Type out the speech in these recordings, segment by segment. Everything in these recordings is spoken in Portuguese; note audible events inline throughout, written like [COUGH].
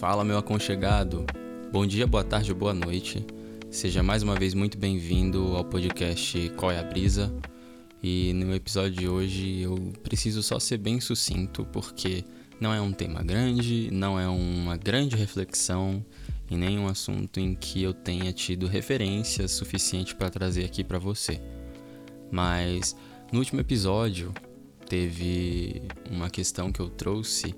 Fala, meu aconchegado. Bom dia, boa tarde ou boa noite. Seja mais uma vez muito bem-vindo ao podcast Qual é a Brisa. E no episódio de hoje eu preciso só ser bem sucinto, porque não é um tema grande, não é uma grande reflexão e nem um assunto em que eu tenha tido referência suficiente para trazer aqui para você. Mas no último episódio teve uma questão que eu trouxe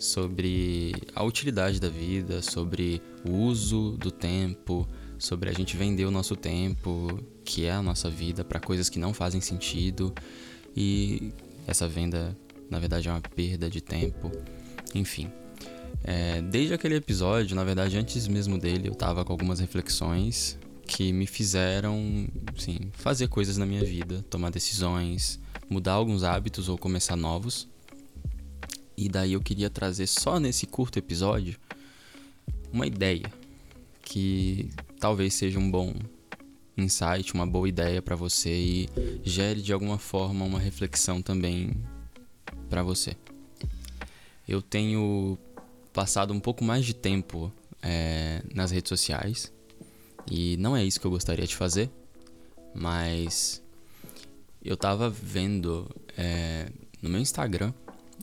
sobre a utilidade da vida, sobre o uso do tempo, sobre a gente vender o nosso tempo, que é a nossa vida, para coisas que não fazem sentido e essa venda, na verdade, é uma perda de tempo. Enfim, é, desde aquele episódio, na verdade, antes mesmo dele, eu tava com algumas reflexões que me fizeram, sim, fazer coisas na minha vida, tomar decisões, mudar alguns hábitos ou começar novos. E daí eu queria trazer só nesse curto episódio uma ideia que talvez seja um bom insight, uma boa ideia para você e gere de alguma forma uma reflexão também para você. Eu tenho passado um pouco mais de tempo é, nas redes sociais e não é isso que eu gostaria de fazer, mas eu tava vendo é, no meu Instagram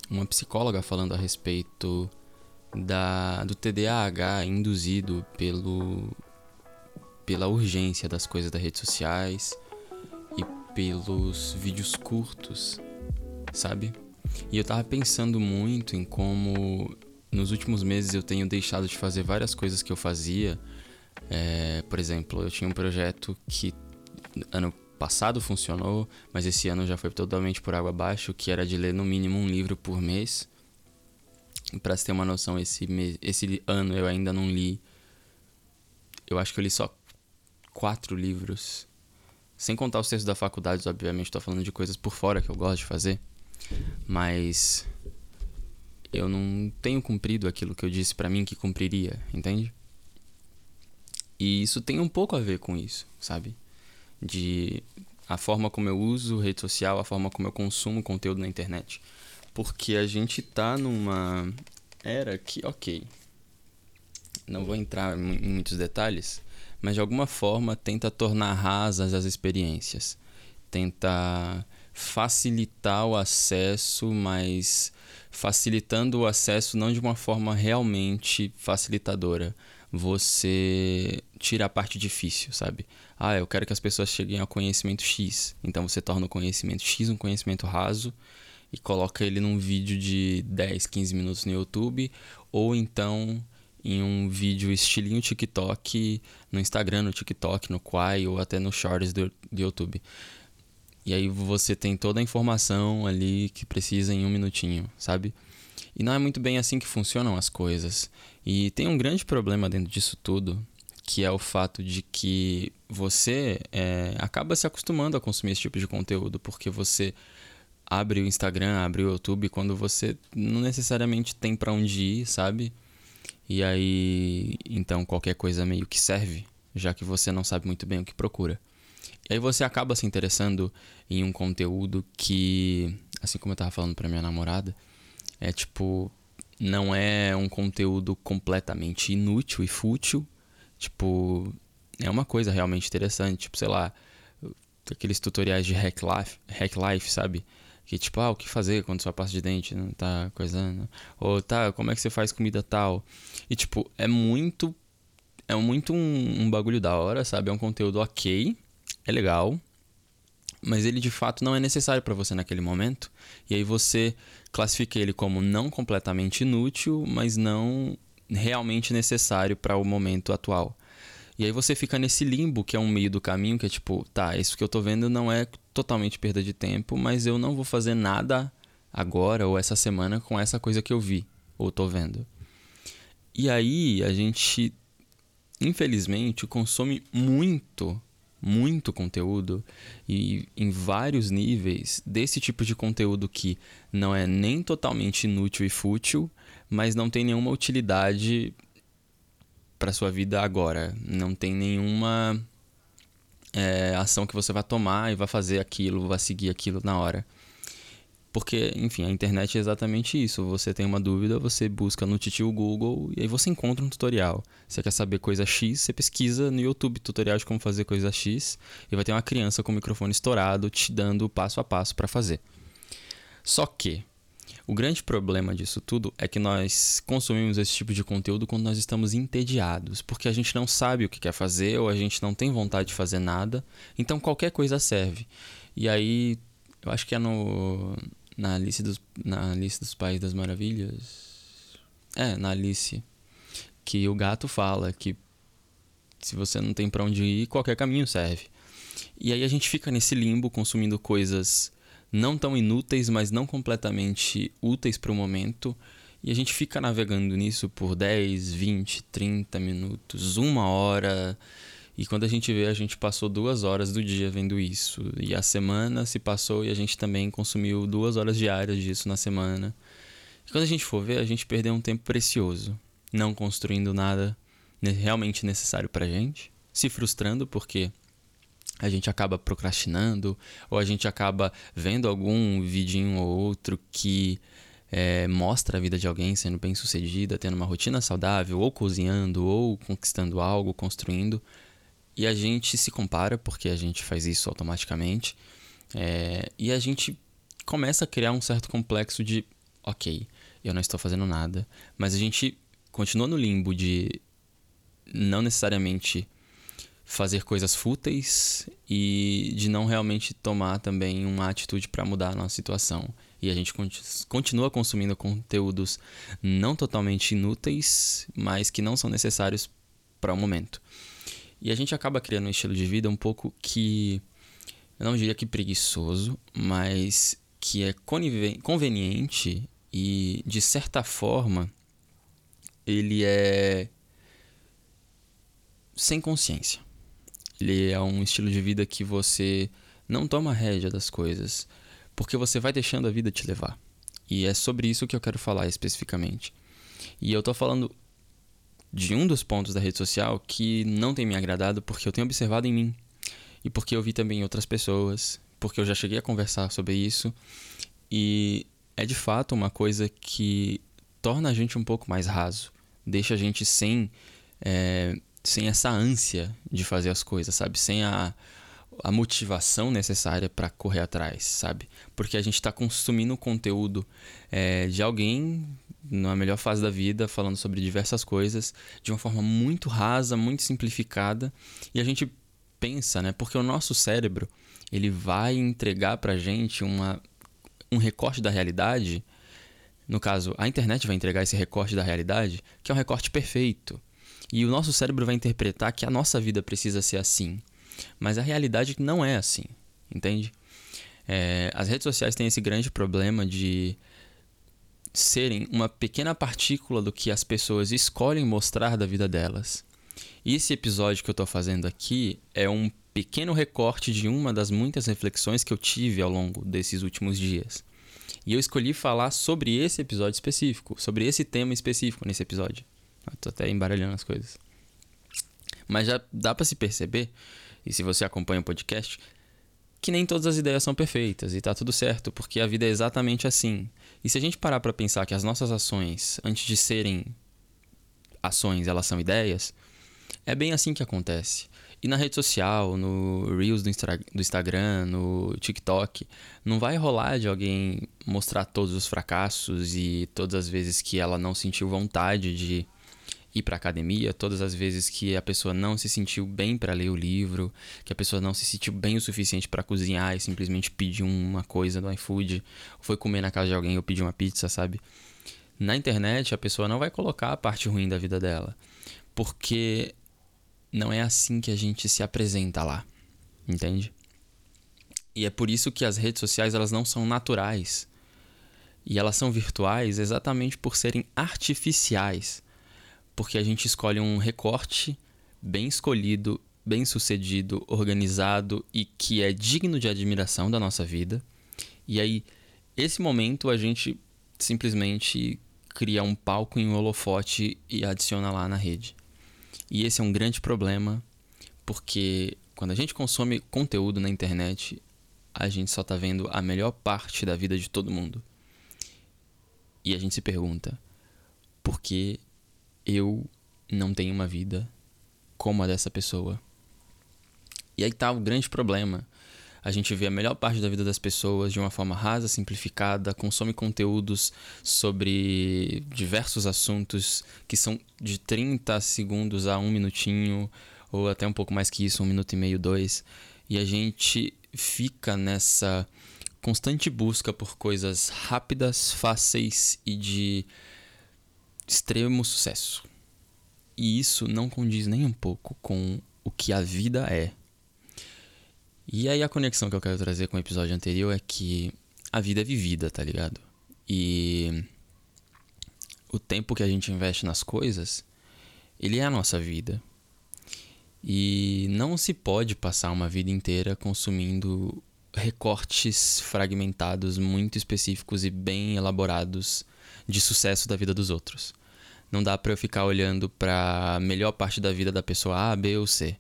uma psicóloga falando a respeito da, do TDAH induzido pelo, pela urgência das coisas das redes sociais e pelos vídeos curtos, sabe? E eu tava pensando muito em como nos últimos meses eu tenho deixado de fazer várias coisas que eu fazia. É, por exemplo, eu tinha um projeto que ano passado funcionou, mas esse ano já foi totalmente por água abaixo, que era de ler no mínimo um livro por mês. Para ter uma noção, esse, mês, esse ano eu ainda não li. Eu acho que eu li só quatro livros. Sem contar os textos da faculdade, obviamente, estou falando de coisas por fora que eu gosto de fazer. Mas eu não tenho cumprido aquilo que eu disse para mim que cumpriria, entende? E isso tem um pouco a ver com isso, sabe? De a forma como eu uso rede social, a forma como eu consumo conteúdo na internet. Porque a gente tá numa era que, ok, não vou entrar em muitos detalhes, mas de alguma forma tenta tornar rasas as experiências, tenta facilitar o acesso, mas facilitando o acesso não de uma forma realmente facilitadora, você tira a parte difícil, sabe? Ah, eu quero que as pessoas cheguem ao conhecimento X. Então você torna o conhecimento X um conhecimento raso e coloca ele num vídeo de 10, 15 minutos no YouTube ou então em um vídeo estilinho TikTok no Instagram, no TikTok, no Quai ou até no Shorts do, do YouTube. E aí você tem toda a informação ali que precisa em um minutinho, sabe? E não é muito bem assim que funcionam as coisas. E tem um grande problema dentro disso tudo, que é o fato de que você é, acaba se acostumando a consumir esse tipo de conteúdo, porque você abre o Instagram, abre o YouTube quando você não necessariamente tem para onde ir, sabe? E aí, então qualquer coisa meio que serve, já que você não sabe muito bem o que procura. E aí você acaba se interessando em um conteúdo que, assim como eu tava falando para minha namorada, é tipo, não é um conteúdo completamente inútil e fútil. Tipo, é uma coisa realmente interessante. Tipo, sei lá, aqueles tutoriais de hack life, hack life sabe? Que tipo, ah, o que fazer quando sua pasta de dente não tá coisando? Ou tá, como é que você faz comida tal? E tipo, é muito. É muito um, um bagulho da hora, sabe? É um conteúdo ok, é legal, mas ele de fato não é necessário para você naquele momento. E aí você classifica ele como não completamente inútil, mas não realmente necessário para o momento atual. E aí você fica nesse limbo que é um meio do caminho, que é tipo, tá, isso que eu tô vendo não é totalmente perda de tempo, mas eu não vou fazer nada agora ou essa semana com essa coisa que eu vi ou tô vendo. E aí a gente, infelizmente, consome muito muito conteúdo e em vários níveis desse tipo de conteúdo que não é nem totalmente inútil e fútil, mas não tem nenhuma utilidade para sua vida agora, não tem nenhuma é, ação que você vai tomar e vai fazer aquilo, vai seguir aquilo na hora. Porque, enfim, a internet é exatamente isso. Você tem uma dúvida, você busca no titio Google e aí você encontra um tutorial. Você quer saber coisa X, você pesquisa no YouTube tutorial de como fazer coisa X e vai ter uma criança com o microfone estourado te dando o passo a passo para fazer. Só que o grande problema disso tudo é que nós consumimos esse tipo de conteúdo quando nós estamos entediados, porque a gente não sabe o que quer fazer ou a gente não tem vontade de fazer nada, então qualquer coisa serve. E aí, eu acho que é no na Alice dos na Alice dos Pais das Maravilhas. É, na Alice que o gato fala que se você não tem para onde ir, qualquer caminho serve. E aí a gente fica nesse limbo consumindo coisas não tão inúteis, mas não completamente úteis para o momento. E a gente fica navegando nisso por 10, 20, 30 minutos, uma hora. E quando a gente vê, a gente passou duas horas do dia vendo isso. E a semana se passou e a gente também consumiu duas horas diárias disso na semana. E quando a gente for ver, a gente perdeu um tempo precioso, não construindo nada realmente necessário pra gente, se frustrando porque a gente acaba procrastinando ou a gente acaba vendo algum vidinho ou outro que é, mostra a vida de alguém sendo bem sucedida, tendo uma rotina saudável, ou cozinhando, ou conquistando algo, construindo. E a gente se compara, porque a gente faz isso automaticamente, é, e a gente começa a criar um certo complexo de: ok, eu não estou fazendo nada, mas a gente continua no limbo de não necessariamente fazer coisas fúteis e de não realmente tomar também uma atitude para mudar a nossa situação. E a gente continua consumindo conteúdos não totalmente inúteis, mas que não são necessários para o momento. E a gente acaba criando um estilo de vida um pouco que eu não diria que preguiçoso, mas que é conveniente e de certa forma ele é sem consciência. Ele é um estilo de vida que você não toma rédea das coisas, porque você vai deixando a vida te levar. E é sobre isso que eu quero falar especificamente. E eu tô falando de um dos pontos da rede social que não tem me agradado porque eu tenho observado em mim e porque eu vi também em outras pessoas, porque eu já cheguei a conversar sobre isso e é de fato uma coisa que torna a gente um pouco mais raso, deixa a gente sem é, sem essa ânsia de fazer as coisas, sabe? Sem a, a motivação necessária para correr atrás, sabe? Porque a gente está consumindo conteúdo é, de alguém na melhor fase da vida, falando sobre diversas coisas, de uma forma muito rasa, muito simplificada, e a gente pensa, né? Porque o nosso cérebro ele vai entregar para gente uma, um recorte da realidade. No caso, a internet vai entregar esse recorte da realidade, que é um recorte perfeito. E o nosso cérebro vai interpretar que a nossa vida precisa ser assim. Mas a realidade não é assim, entende? É, as redes sociais têm esse grande problema de serem uma pequena partícula do que as pessoas escolhem mostrar da vida delas. E esse episódio que eu estou fazendo aqui é um pequeno recorte de uma das muitas reflexões que eu tive ao longo desses últimos dias. E eu escolhi falar sobre esse episódio específico, sobre esse tema específico nesse episódio. Tô até embaralhando as coisas. Mas já dá para se perceber, e se você acompanha o podcast, que nem todas as ideias são perfeitas e tá tudo certo, porque a vida é exatamente assim. E se a gente parar para pensar que as nossas ações, antes de serem ações, elas são ideias, é bem assim que acontece. E na rede social, no Reels do, Instra do Instagram, no TikTok, não vai rolar de alguém mostrar todos os fracassos e todas as vezes que ela não sentiu vontade de ir para academia, todas as vezes que a pessoa não se sentiu bem para ler o livro, que a pessoa não se sentiu bem o suficiente para cozinhar e simplesmente pediu uma coisa do iFood, foi comer na casa de alguém ou pedir uma pizza, sabe? Na internet, a pessoa não vai colocar a parte ruim da vida dela, porque não é assim que a gente se apresenta lá, entende? E é por isso que as redes sociais elas não são naturais. E elas são virtuais exatamente por serem artificiais porque a gente escolhe um recorte bem escolhido, bem sucedido, organizado e que é digno de admiração da nossa vida. E aí, esse momento a gente simplesmente cria um palco em um holofote e adiciona lá na rede. E esse é um grande problema, porque quando a gente consome conteúdo na internet, a gente só tá vendo a melhor parte da vida de todo mundo. E a gente se pergunta: por que eu não tenho uma vida como a dessa pessoa? E aí tá o grande problema. A gente vê a melhor parte da vida das pessoas de uma forma rasa, simplificada, consome conteúdos sobre diversos assuntos que são de 30 segundos a um minutinho, ou até um pouco mais que isso, um minuto e meio, dois. E a gente fica nessa constante busca por coisas rápidas, fáceis e de extremo sucesso. E isso não condiz nem um pouco com o que a vida é. E aí a conexão que eu quero trazer com o episódio anterior é que a vida é vivida, tá ligado? E o tempo que a gente investe nas coisas, ele é a nossa vida. E não se pode passar uma vida inteira consumindo recortes fragmentados muito específicos e bem elaborados de sucesso da vida dos outros. Não dá para eu ficar olhando para a melhor parte da vida da pessoa A, B ou C.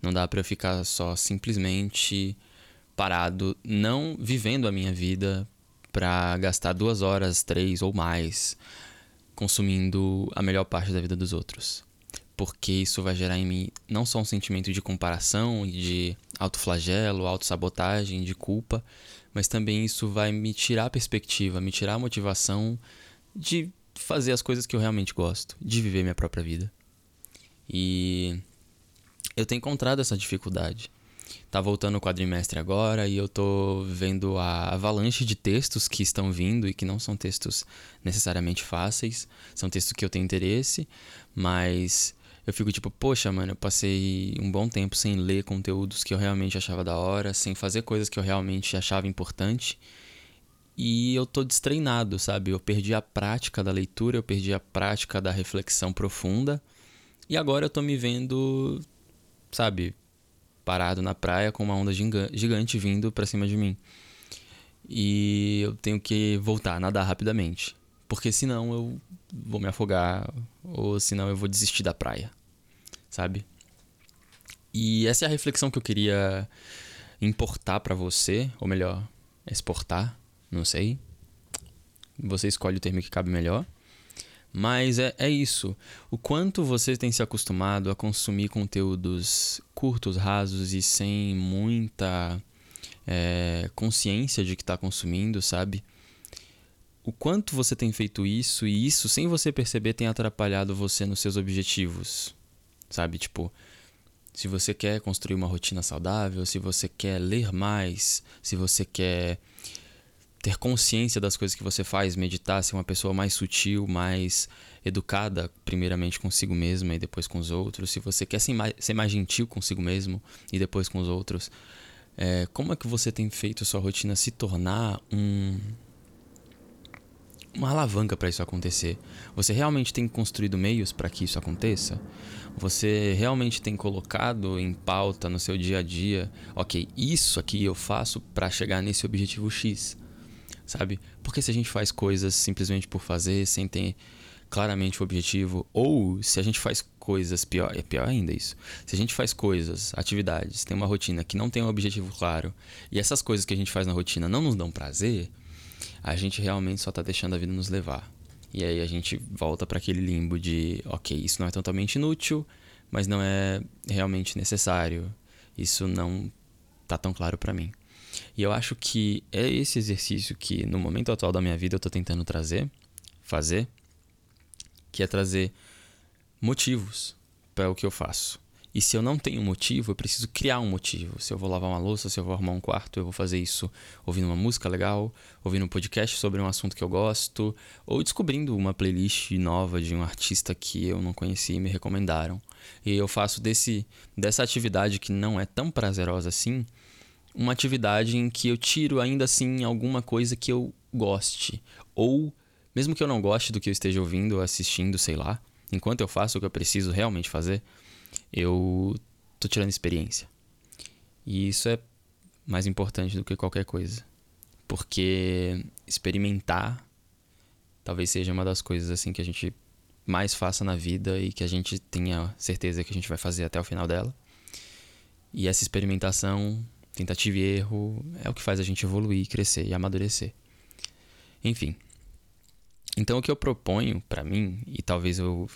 Não dá para eu ficar só simplesmente parado, não vivendo a minha vida para gastar duas horas, três ou mais consumindo a melhor parte da vida dos outros porque isso vai gerar em mim não só um sentimento de comparação de autoflagelo, autossabotagem, de culpa, mas também isso vai me tirar a perspectiva, me tirar a motivação de fazer as coisas que eu realmente gosto, de viver minha própria vida. E eu tenho encontrado essa dificuldade. Tá voltando o quadrimestre agora e eu tô vendo a avalanche de textos que estão vindo e que não são textos necessariamente fáceis, são textos que eu tenho interesse, mas eu fico tipo, poxa, mano, eu passei um bom tempo sem ler conteúdos que eu realmente achava da hora, sem fazer coisas que eu realmente achava importante. E eu tô destreinado, sabe? Eu perdi a prática da leitura, eu perdi a prática da reflexão profunda. E agora eu tô me vendo, sabe, parado na praia com uma onda gigante vindo para cima de mim. E eu tenho que voltar, nadar rapidamente. Porque senão eu vou me afogar ou senão eu vou desistir da praia, sabe? E essa é a reflexão que eu queria importar para você, ou melhor, exportar, não sei. Você escolhe o termo que cabe melhor. Mas é, é isso. O quanto você tem se acostumado a consumir conteúdos curtos, rasos e sem muita é, consciência de que está consumindo, sabe? o quanto você tem feito isso e isso, sem você perceber, tem atrapalhado você nos seus objetivos. Sabe? Tipo, se você quer construir uma rotina saudável, se você quer ler mais, se você quer ter consciência das coisas que você faz, meditar, ser uma pessoa mais sutil, mais educada, primeiramente consigo mesma e depois com os outros, se você quer ser mais, ser mais gentil consigo mesmo e depois com os outros, é, como é que você tem feito a sua rotina se tornar um, uma alavanca para isso acontecer. Você realmente tem construído meios para que isso aconteça? Você realmente tem colocado em pauta no seu dia a dia, ok, isso aqui eu faço para chegar nesse objetivo X, sabe? Porque se a gente faz coisas simplesmente por fazer, sem ter claramente o objetivo, ou se a gente faz coisas, pior, é pior ainda isso. Se a gente faz coisas, atividades, tem uma rotina que não tem um objetivo claro, e essas coisas que a gente faz na rotina não nos dão prazer, a gente realmente só está deixando a vida nos levar. E aí a gente volta para aquele limbo de, ok, isso não é totalmente inútil, mas não é realmente necessário. Isso não tá tão claro para mim. E eu acho que é esse exercício que no momento atual da minha vida eu tô tentando trazer, fazer, que é trazer motivos para o que eu faço. E se eu não tenho motivo, eu preciso criar um motivo. Se eu vou lavar uma louça, se eu vou arrumar um quarto, eu vou fazer isso ouvindo uma música legal, ouvindo um podcast sobre um assunto que eu gosto, ou descobrindo uma playlist nova de um artista que eu não conheci e me recomendaram. E eu faço desse, dessa atividade que não é tão prazerosa assim, uma atividade em que eu tiro ainda assim alguma coisa que eu goste. Ou, mesmo que eu não goste do que eu esteja ouvindo, assistindo, sei lá, enquanto eu faço o que eu preciso realmente fazer eu tô tirando experiência. E isso é mais importante do que qualquer coisa. Porque experimentar talvez seja uma das coisas assim que a gente mais faça na vida e que a gente tenha certeza que a gente vai fazer até o final dela. E essa experimentação Tentativa e erro é o que faz a gente evoluir, crescer e amadurecer. Enfim. Então o que eu proponho para mim, e talvez eu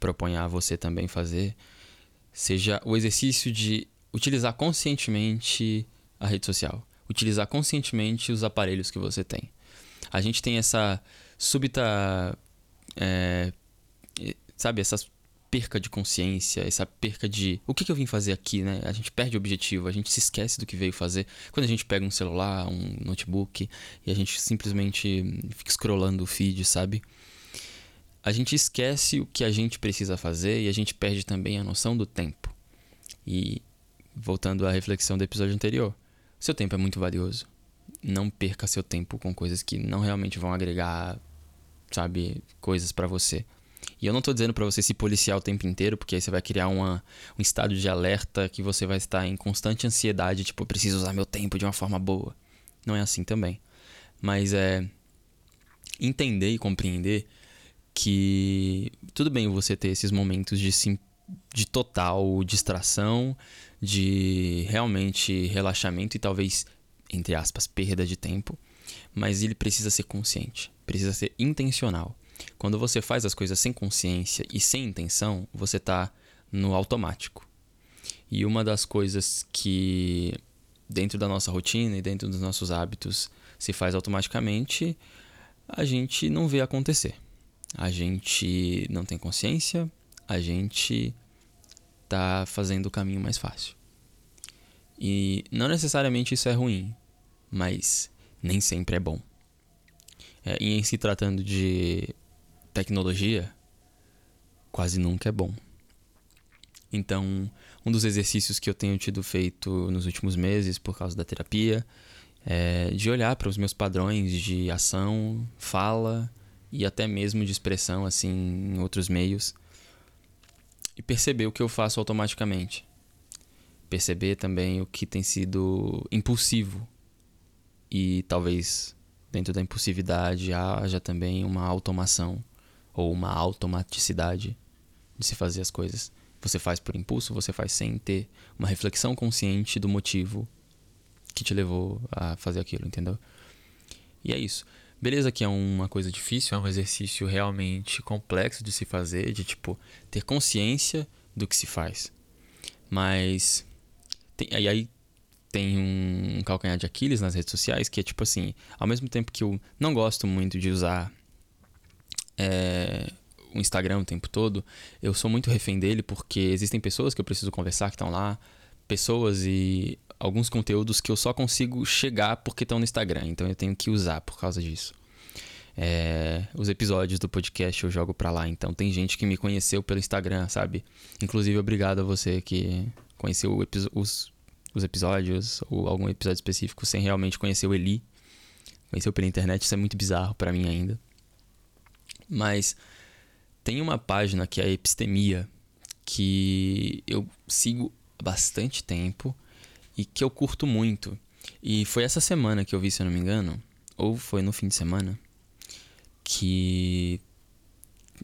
proponha a você também fazer, seja o exercício de utilizar conscientemente a rede social. Utilizar conscientemente os aparelhos que você tem. A gente tem essa súbita. É, sabe, essas perca de consciência, essa perca de o que, que eu vim fazer aqui, né? A gente perde o objetivo, a gente se esquece do que veio fazer. Quando a gente pega um celular, um notebook e a gente simplesmente fica scrollando o feed, sabe? A gente esquece o que a gente precisa fazer e a gente perde também a noção do tempo. E voltando à reflexão do episódio anterior, seu tempo é muito valioso. Não perca seu tempo com coisas que não realmente vão agregar, sabe, coisas para você. E eu não tô dizendo para você se policiar o tempo inteiro, porque aí você vai criar uma, um estado de alerta que você vai estar em constante ansiedade, tipo, eu preciso usar meu tempo de uma forma boa. Não é assim também. Mas é entender e compreender que tudo bem você ter esses momentos de, sim, de total distração, de realmente relaxamento e talvez, entre aspas, perda de tempo, mas ele precisa ser consciente, precisa ser intencional. Quando você faz as coisas sem consciência e sem intenção, você está no automático. E uma das coisas que dentro da nossa rotina e dentro dos nossos hábitos se faz automaticamente, a gente não vê acontecer. A gente não tem consciência, a gente está fazendo o caminho mais fácil. E não necessariamente isso é ruim, mas nem sempre é bom. É, e em se tratando de tecnologia quase nunca é bom. Então, um dos exercícios que eu tenho tido feito nos últimos meses por causa da terapia é de olhar para os meus padrões de ação, fala e até mesmo de expressão assim em outros meios e perceber o que eu faço automaticamente. Perceber também o que tem sido impulsivo e talvez dentro da impulsividade haja também uma automação ou uma automaticidade de se fazer as coisas. Você faz por impulso, você faz sem ter uma reflexão consciente do motivo que te levou a fazer aquilo, entendeu? E é isso. Beleza que é uma coisa difícil, é um exercício realmente complexo de se fazer, de tipo ter consciência do que se faz. Mas tem, aí, aí tem um calcanhar de Aquiles nas redes sociais que é tipo assim, ao mesmo tempo que eu não gosto muito de usar é, o Instagram o tempo todo, eu sou muito refém dele porque existem pessoas que eu preciso conversar que estão lá, pessoas e alguns conteúdos que eu só consigo chegar porque estão no Instagram, então eu tenho que usar por causa disso. É, os episódios do podcast eu jogo pra lá, então tem gente que me conheceu pelo Instagram, sabe? Inclusive, obrigado a você que conheceu os, os episódios ou algum episódio específico sem realmente conhecer o Eli. Conheceu pela internet, isso é muito bizarro para mim ainda. Mas tem uma página que é a Epistemia, que eu sigo há bastante tempo e que eu curto muito. E foi essa semana que eu vi, se eu não me engano, ou foi no fim de semana, que.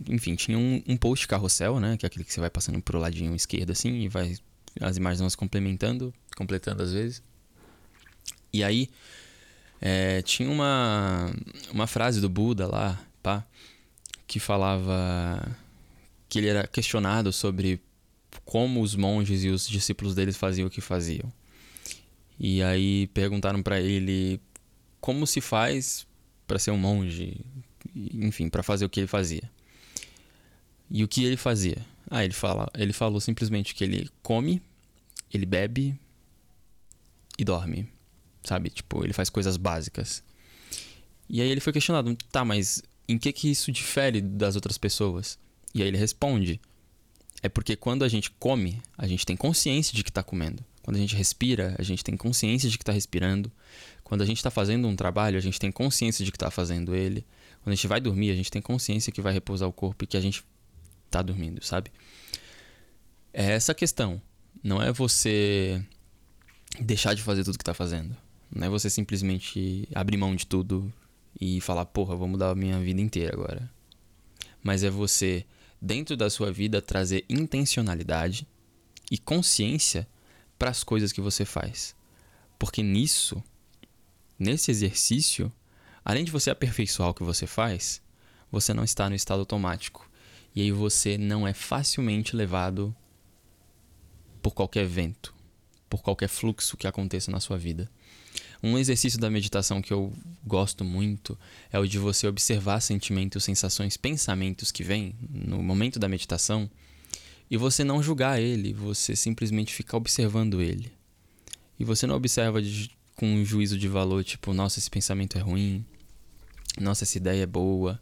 Enfim, tinha um, um post carrossel, né? Que é aquele que você vai passando pro ladinho esquerdo assim e vai. As imagens vão se complementando, completando às vezes. E aí. É, tinha uma, uma frase do Buda lá, pá, que falava que ele era questionado sobre como os monges e os discípulos deles faziam o que faziam. E aí perguntaram para ele como se faz para ser um monge, enfim, para fazer o que ele fazia. E o que ele fazia? Ah, ele fala, ele falou simplesmente que ele come, ele bebe e dorme. Sabe? Tipo, ele faz coisas básicas. E aí ele foi questionado, tá, mas em que que isso difere das outras pessoas? E aí ele responde: é porque quando a gente come, a gente tem consciência de que está comendo. Quando a gente respira, a gente tem consciência de que está respirando. Quando a gente está fazendo um trabalho, a gente tem consciência de que está fazendo ele. Quando a gente vai dormir, a gente tem consciência que vai repousar o corpo e que a gente está dormindo, sabe? É essa a questão. Não é você deixar de fazer tudo que está fazendo. Não é você simplesmente abrir mão de tudo e falar, porra, vou mudar a minha vida inteira agora. Mas é você, dentro da sua vida, trazer intencionalidade e consciência para as coisas que você faz. Porque nisso, nesse exercício, além de você aperfeiçoar o que você faz, você não está no estado automático. E aí você não é facilmente levado por qualquer vento, por qualquer fluxo que aconteça na sua vida. Um exercício da meditação que eu gosto muito é o de você observar sentimentos, sensações, pensamentos que vêm no momento da meditação e você não julgar ele, você simplesmente ficar observando ele. E você não observa de, com um juízo de valor, tipo, nossa, esse pensamento é ruim, nossa, essa ideia é boa,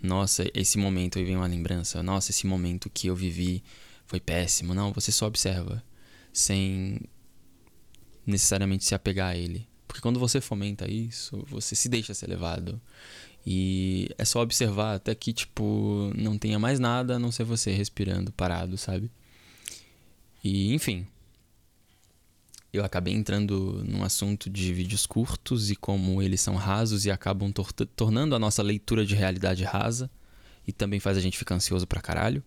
nossa, esse momento aí vem uma lembrança, nossa, esse momento que eu vivi foi péssimo. Não, você só observa, sem necessariamente se apegar a ele. Porque quando você fomenta isso, você se deixa ser levado. E é só observar até que, tipo, não tenha mais nada a não ser você respirando parado, sabe? E, enfim. Eu acabei entrando num assunto de vídeos curtos e como eles são rasos e acabam tor tornando a nossa leitura de realidade rasa. E também faz a gente ficar ansioso pra caralho.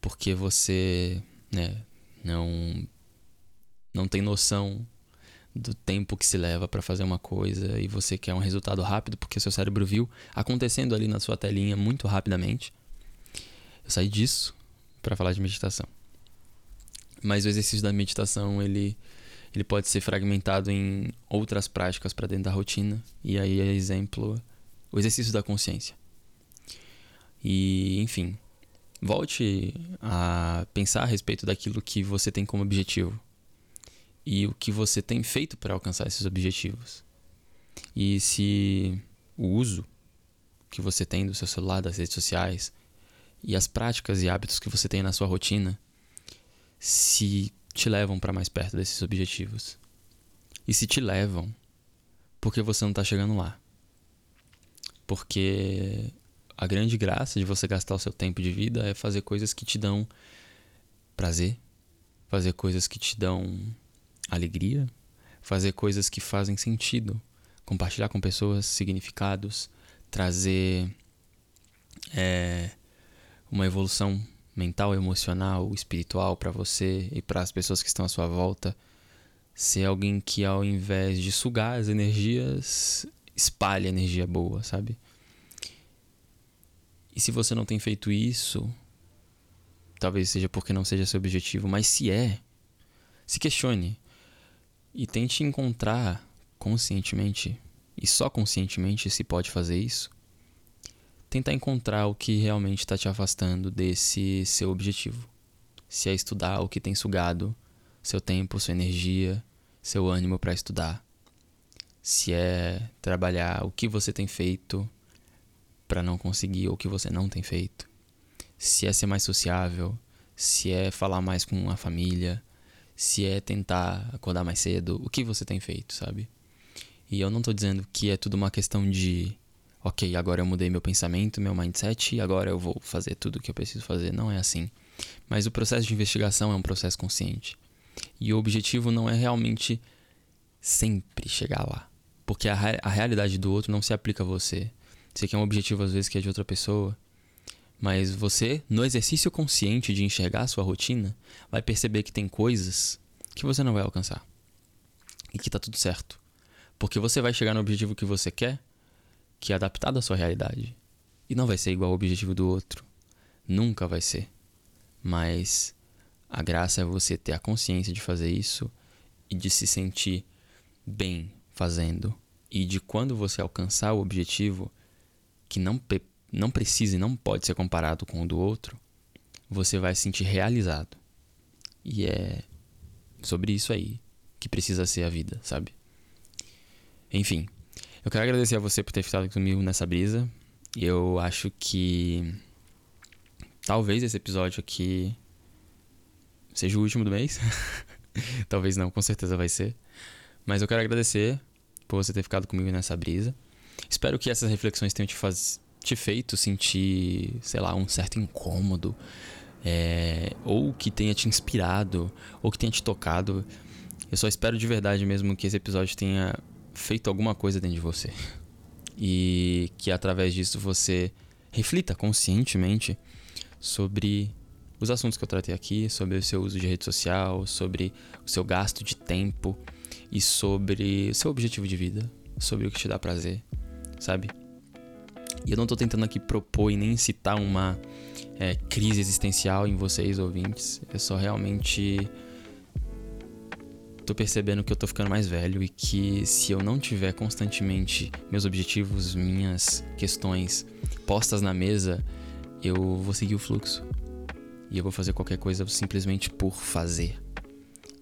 Porque você, né, não, não tem noção do tempo que se leva para fazer uma coisa e você quer um resultado rápido porque seu cérebro viu acontecendo ali na sua telinha muito rapidamente. Eu saí disso para falar de meditação. Mas o exercício da meditação, ele ele pode ser fragmentado em outras práticas para dentro da rotina e aí é exemplo o exercício da consciência. E, enfim, volte a pensar a respeito daquilo que você tem como objetivo e o que você tem feito para alcançar esses objetivos. E se o uso que você tem do seu celular, das redes sociais e as práticas e hábitos que você tem na sua rotina se te levam para mais perto desses objetivos. E se te levam, porque você não está chegando lá. Porque a grande graça de você gastar o seu tempo de vida é fazer coisas que te dão prazer, fazer coisas que te dão alegria, fazer coisas que fazem sentido, compartilhar com pessoas significados, trazer é, uma evolução mental, emocional, espiritual para você e para as pessoas que estão à sua volta. Ser alguém que, ao invés de sugar as energias, espalha energia boa, sabe? E se você não tem feito isso, talvez seja porque não seja seu objetivo, mas se é, se questione e tente encontrar conscientemente, e só conscientemente se pode fazer isso, tentar encontrar o que realmente está te afastando desse seu objetivo. Se é estudar o que tem sugado seu tempo, sua energia, seu ânimo para estudar. Se é trabalhar o que você tem feito para não conseguir ou o que você não tem feito. Se é ser mais sociável, se é falar mais com a família, se é tentar acordar mais cedo, o que você tem feito, sabe? E eu não tô dizendo que é tudo uma questão de, ok, agora eu mudei meu pensamento, meu mindset e agora eu vou fazer tudo o que eu preciso fazer. Não é assim. Mas o processo de investigação é um processo consciente. E o objetivo não é realmente sempre chegar lá. Porque a, a realidade do outro não se aplica a você. Você quer um objetivo às vezes que é de outra pessoa. Mas você, no exercício consciente de enxergar a sua rotina, vai perceber que tem coisas que você não vai alcançar. E que tá tudo certo. Porque você vai chegar no objetivo que você quer, que é adaptado à sua realidade. E não vai ser igual ao objetivo do outro. Nunca vai ser. Mas a graça é você ter a consciência de fazer isso e de se sentir bem fazendo. E de quando você alcançar o objetivo, que não não precisa e não pode ser comparado com o do outro, você vai se sentir realizado. E é sobre isso aí que precisa ser a vida, sabe? Enfim, eu quero agradecer a você por ter ficado comigo nessa brisa. Eu acho que talvez esse episódio aqui seja o último do mês. [LAUGHS] talvez não, com certeza vai ser. Mas eu quero agradecer por você ter ficado comigo nessa brisa. Espero que essas reflexões tenham te, faz te feito sentir, sei lá, um certo incômodo, é, ou que tenha te inspirado, ou que tenha te tocado. Eu só espero de verdade mesmo que esse episódio tenha feito alguma coisa dentro de você. E que através disso você reflita conscientemente sobre os assuntos que eu tratei aqui, sobre o seu uso de rede social, sobre o seu gasto de tempo e sobre o seu objetivo de vida, sobre o que te dá prazer, sabe? E eu não tô tentando aqui propor e nem incitar uma é, crise existencial em vocês, ouvintes. Eu só realmente tô percebendo que eu tô ficando mais velho e que se eu não tiver constantemente meus objetivos, minhas questões postas na mesa, eu vou seguir o fluxo. E eu vou fazer qualquer coisa simplesmente por fazer.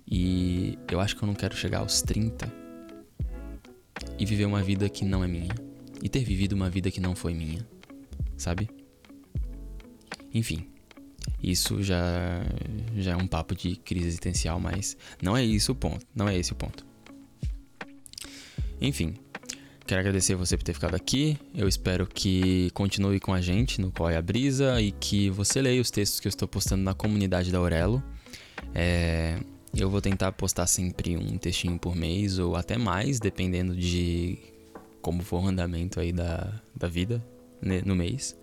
E eu acho que eu não quero chegar aos 30 e viver uma vida que não é minha. E ter vivido uma vida que não foi minha. Sabe? Enfim, isso já, já é um papo de crise existencial, mas não é isso o ponto. Não é esse o ponto. Enfim, quero agradecer você por ter ficado aqui. Eu espero que continue com a gente no Qual é a Brisa e que você leia os textos que eu estou postando na comunidade da Aurelo. É, eu vou tentar postar sempre um textinho por mês ou até mais, dependendo de como for o andamento aí da, da vida né, no mês.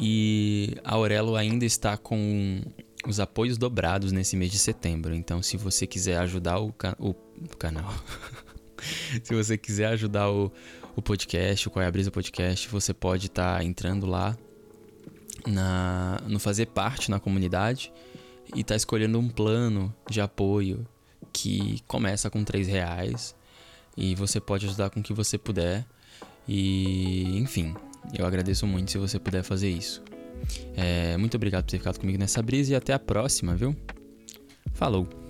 E a Aurelo ainda está com os apoios dobrados nesse mês de setembro. Então, se você quiser ajudar o, o canal, [LAUGHS] se você quiser ajudar o, o podcast, o Qual é a Brisa Podcast, você pode estar tá entrando lá na, no fazer parte na comunidade e tá escolhendo um plano de apoio que começa com três reais e você pode ajudar com o que você puder. E enfim eu agradeço muito se você puder fazer isso. É, muito obrigado por ter ficado comigo nessa brisa e até a próxima viu? Falou